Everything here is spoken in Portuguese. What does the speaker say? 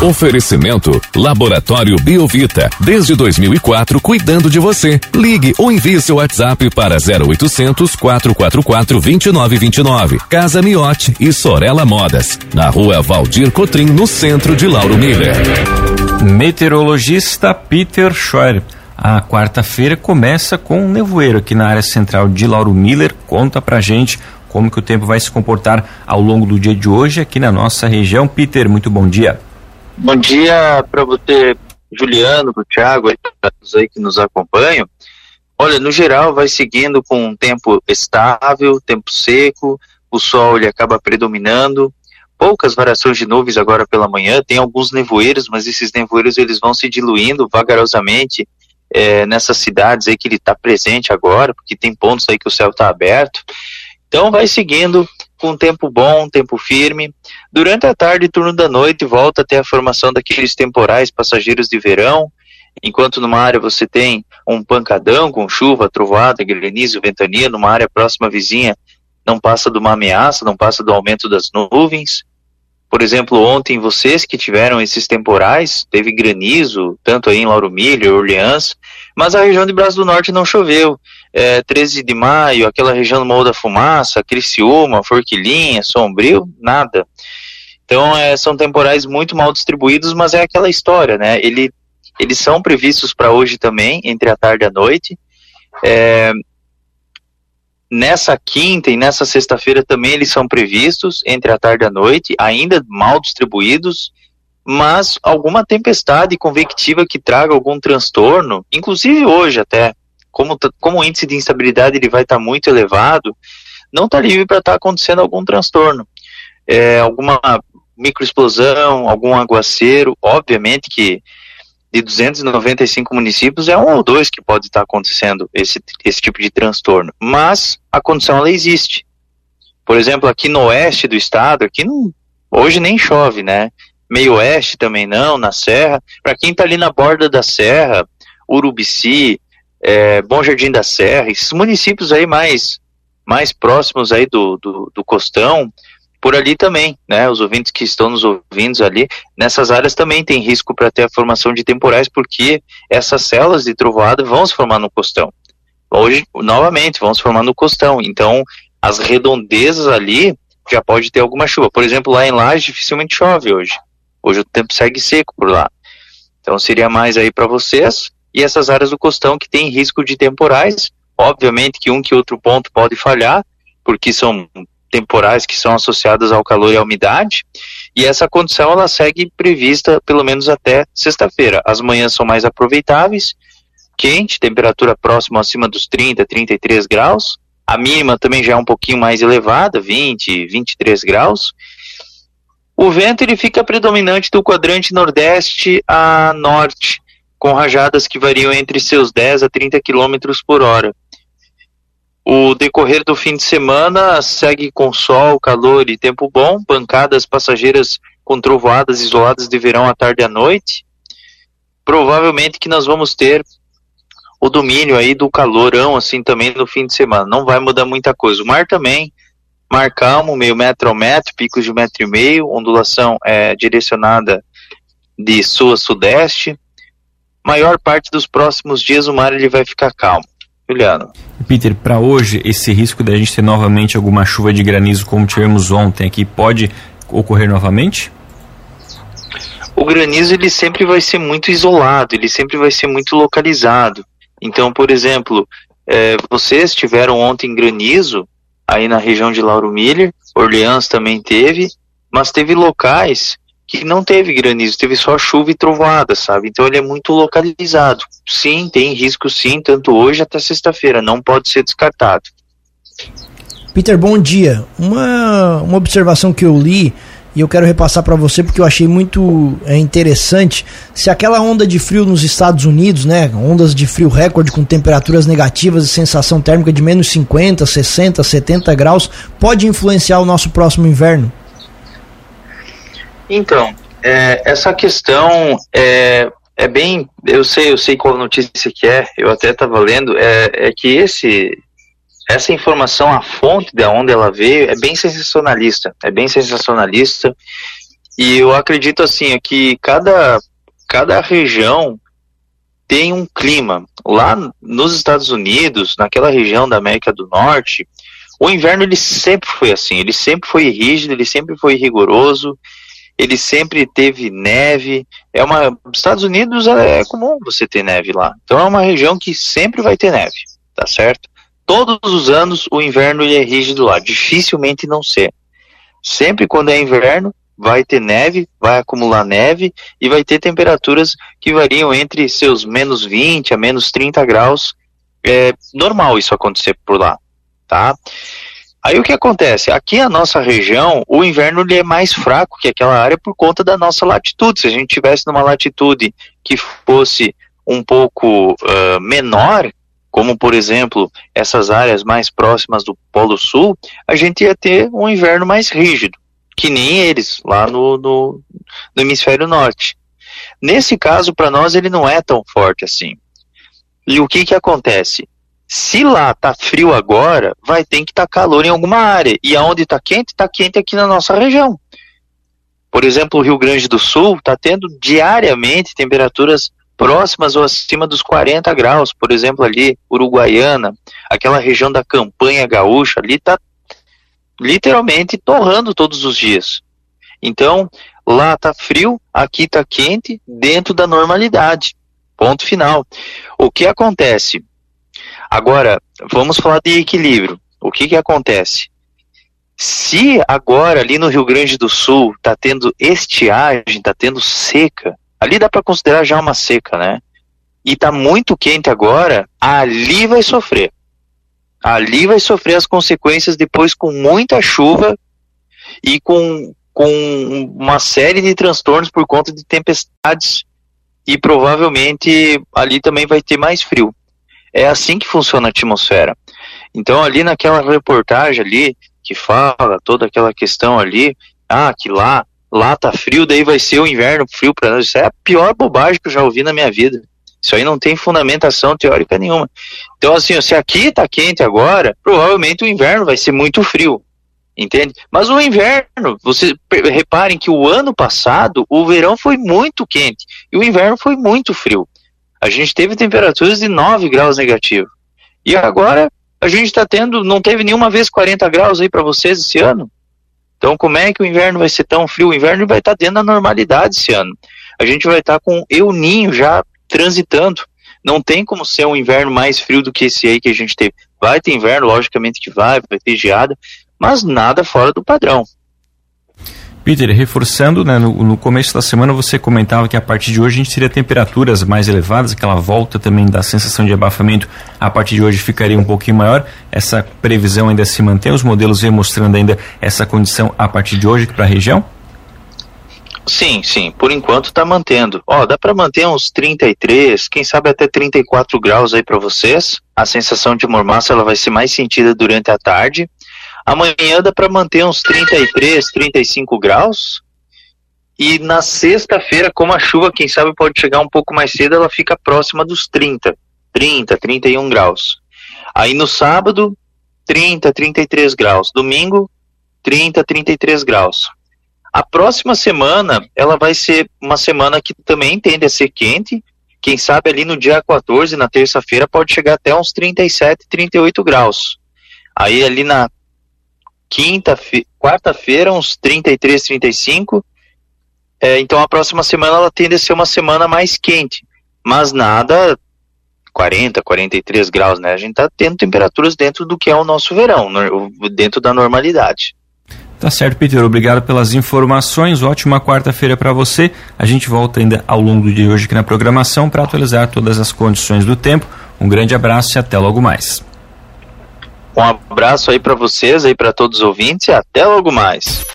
Oferecimento Laboratório Biovita. Desde 2004, cuidando de você. Ligue ou envie seu WhatsApp para 0800 444 2929. Casa Miote e Sorella Modas. Na rua Valdir Cotrim, no centro de Lauro Miller. Meteorologista Peter Scheuer. A quarta-feira começa com um nevoeiro aqui na área central de Lauro Miller. Conta pra gente como que o tempo vai se comportar ao longo do dia de hoje aqui na nossa região. Peter, muito bom dia. Bom dia para você, Juliano, para o Thiago, aí que nos acompanham. Olha, no geral vai seguindo com um tempo estável, tempo seco, o sol ele acaba predominando, poucas variações de nuvens agora pela manhã, tem alguns nevoeiros, mas esses nevoeiros eles vão se diluindo vagarosamente é, nessas cidades aí que ele está presente agora, porque tem pontos aí que o céu está aberto. Então vai seguindo com tempo bom, tempo firme. Durante a tarde e turno da noite volta a ter a formação daqueles temporais passageiros de verão, enquanto numa área você tem um pancadão com chuva, trovoada, granizo, ventania, numa área próxima vizinha não passa de uma ameaça, não passa do aumento das nuvens. Por exemplo, ontem vocês que tiveram esses temporais, teve granizo, tanto aí em Lauro Milho, Orleans, mas a região de Braço do Norte não choveu é, 13 de maio, aquela região do Morro da Fumaça, Criciúma, Forquilinha, Sombrio, nada. Então é, são temporais muito mal distribuídos, mas é aquela história, né? Ele, eles são previstos para hoje também, entre a tarde e a noite. É, nessa quinta e nessa sexta-feira também eles são previstos, entre a tarde e a noite, ainda mal distribuídos, mas alguma tempestade convectiva que traga algum transtorno, inclusive hoje até, como, como o índice de instabilidade ele vai estar tá muito elevado, não está livre para estar tá acontecendo algum transtorno. É, alguma microexplosão, algum aguaceiro, obviamente que de 295 municípios é um ou dois que pode estar tá acontecendo esse, esse tipo de transtorno, mas a condição ela existe. Por exemplo, aqui no oeste do estado, aqui não, hoje nem chove, né? Meio oeste também não, na serra. Para quem está ali na borda da serra, Urubici, é, Bom Jardim da Serra, esses municípios aí mais, mais próximos aí do, do, do costão, por ali também, né? Os ouvintes que estão nos ouvindo ali, nessas áreas também tem risco para ter a formação de temporais, porque essas células de trovoada vão se formar no costão. Hoje, novamente, vão se formar no costão. Então, as redondezas ali já pode ter alguma chuva. Por exemplo, lá em Laje dificilmente chove hoje. Hoje o tempo segue seco por lá. Então seria mais aí para vocês e essas áreas do costão que têm risco de temporais. Obviamente que um que outro ponto pode falhar, porque são temporais que são associadas ao calor e à umidade, e essa condição ela segue prevista pelo menos até sexta-feira. As manhãs são mais aproveitáveis, quente, temperatura próxima acima dos 30, 33 graus. A mínima também já é um pouquinho mais elevada, 20, 23 graus. O vento ele fica predominante do quadrante nordeste a norte, com rajadas que variam entre seus 10 a 30 km por hora. O decorrer do fim de semana segue com sol, calor e tempo bom, bancadas passageiras com trovoadas isoladas de verão à tarde e à noite. Provavelmente que nós vamos ter o domínio aí do calorão assim também no fim de semana. Não vai mudar muita coisa. O mar também, mar calmo, meio metro ao metro, picos de metro e meio, ondulação é direcionada de sul a sudeste maior parte dos próximos dias o mar ele vai ficar calmo. Juliano. Peter, para hoje, esse risco da gente ter novamente alguma chuva de granizo como tivemos ontem aqui, pode ocorrer novamente? O granizo ele sempre vai ser muito isolado, ele sempre vai ser muito localizado. Então, por exemplo, é, vocês tiveram ontem granizo aí na região de Lauro Miller, Orleans também teve, mas teve locais que não teve granizo, teve só chuva e trovoada, sabe? Então ele é muito localizado. Sim, tem risco sim, tanto hoje até sexta-feira, não pode ser descartado. Peter, bom dia. Uma, uma observação que eu li e eu quero repassar para você porque eu achei muito é, interessante. Se aquela onda de frio nos Estados Unidos, né, ondas de frio recorde com temperaturas negativas e sensação térmica de menos 50, 60, 70 graus, pode influenciar o nosso próximo inverno? Então, é, essa questão é, é bem. Eu sei, eu sei qual notícia que é, eu até estava lendo, é, é que esse, essa informação, a fonte de onde ela veio, é bem sensacionalista. É bem sensacionalista. E eu acredito assim é que cada, cada região tem um clima. Lá nos Estados Unidos, naquela região da América do Norte, o inverno ele sempre foi assim, ele sempre foi rígido, ele sempre foi rigoroso, ele sempre teve neve. É uma, Estados Unidos é, comum você ter neve lá. Então é uma região que sempre vai ter neve, tá certo? Todos os anos o inverno é rígido lá, dificilmente não ser. Sempre quando é inverno, vai ter neve, vai acumular neve e vai ter temperaturas que variam entre seus menos 20 a menos 30 graus. É normal isso acontecer por lá, tá? Aí o que acontece? Aqui a nossa região, o inverno ele é mais fraco que aquela área por conta da nossa latitude. Se a gente tivesse numa latitude que fosse um pouco uh, menor, como por exemplo essas áreas mais próximas do Polo Sul, a gente ia ter um inverno mais rígido que nem eles, lá no, no, no hemisfério norte. Nesse caso, para nós, ele não é tão forte assim. E o que que acontece? Se lá tá frio agora, vai ter que estar tá calor em alguma área. E aonde está quente, está quente aqui na nossa região. Por exemplo, o Rio Grande do Sul está tendo diariamente temperaturas próximas ou acima dos 40 graus. Por exemplo, ali, Uruguaiana, aquela região da campanha gaúcha, ali está literalmente torrando todos os dias. Então, lá tá frio, aqui tá quente, dentro da normalidade. Ponto final. O que acontece? Agora, vamos falar de equilíbrio. O que que acontece? Se agora ali no Rio Grande do Sul tá tendo estiagem, tá tendo seca, ali dá para considerar já uma seca, né? E tá muito quente agora, ali vai sofrer ali vai sofrer as consequências depois com muita chuva e com, com uma série de transtornos por conta de tempestades e provavelmente ali também vai ter mais frio. É assim que funciona a atmosfera. Então ali naquela reportagem ali que fala toda aquela questão ali, ah, que lá lá tá frio, daí vai ser o inverno frio para nós. Isso é a pior bobagem que eu já ouvi na minha vida. Isso aí não tem fundamentação teórica nenhuma. Então, assim, se aqui está quente agora, provavelmente o inverno vai ser muito frio. Entende? Mas o inverno, vocês reparem que o ano passado o verão foi muito quente e o inverno foi muito frio. A gente teve temperaturas de 9 graus negativo. E agora a gente está tendo, não teve nenhuma vez 40 graus aí para vocês esse ano. Então, como é que o inverno vai ser tão frio? O inverno vai estar dentro da normalidade esse ano. A gente vai estar com Eu Ninho já transitando. Não tem como ser um inverno mais frio do que esse aí que a gente teve. Vai ter inverno, logicamente que vai, vai ter geada, mas nada fora do padrão. Peter, reforçando, né, no, no, começo da semana você comentava que a partir de hoje a gente teria temperaturas mais elevadas, aquela volta também da sensação de abafamento a partir de hoje ficaria um pouquinho maior. Essa previsão ainda se mantém, os modelos vêm mostrando ainda essa condição a partir de hoje para a região? Sim, sim, por enquanto está mantendo. Ó, dá para manter uns 33, quem sabe até 34 graus aí para vocês. A sensação de mormaço ela vai ser mais sentida durante a tarde. Amanhã dá para manter uns 33, 35 graus. E na sexta-feira, como a chuva, quem sabe pode chegar um pouco mais cedo, ela fica próxima dos 30, 30, 31 graus. Aí no sábado, 30, 33 graus. Domingo, 30, 33 graus. A próxima semana, ela vai ser uma semana que também tende a ser quente. Quem sabe ali no dia 14, na terça-feira, pode chegar até uns 37, 38 graus. Aí ali na quinta, quarta-feira, uns 33, 35. É, então a próxima semana ela tende a ser uma semana mais quente, mas nada 40, 43 graus, né? A gente está tendo temperaturas dentro do que é o nosso verão, dentro da normalidade. Tá certo, Peter. Obrigado pelas informações. Ótima quarta-feira para você. A gente volta ainda ao longo do dia hoje aqui na programação para atualizar todas as condições do tempo. Um grande abraço e até logo mais. Um abraço aí para vocês, aí para todos os ouvintes e até logo mais.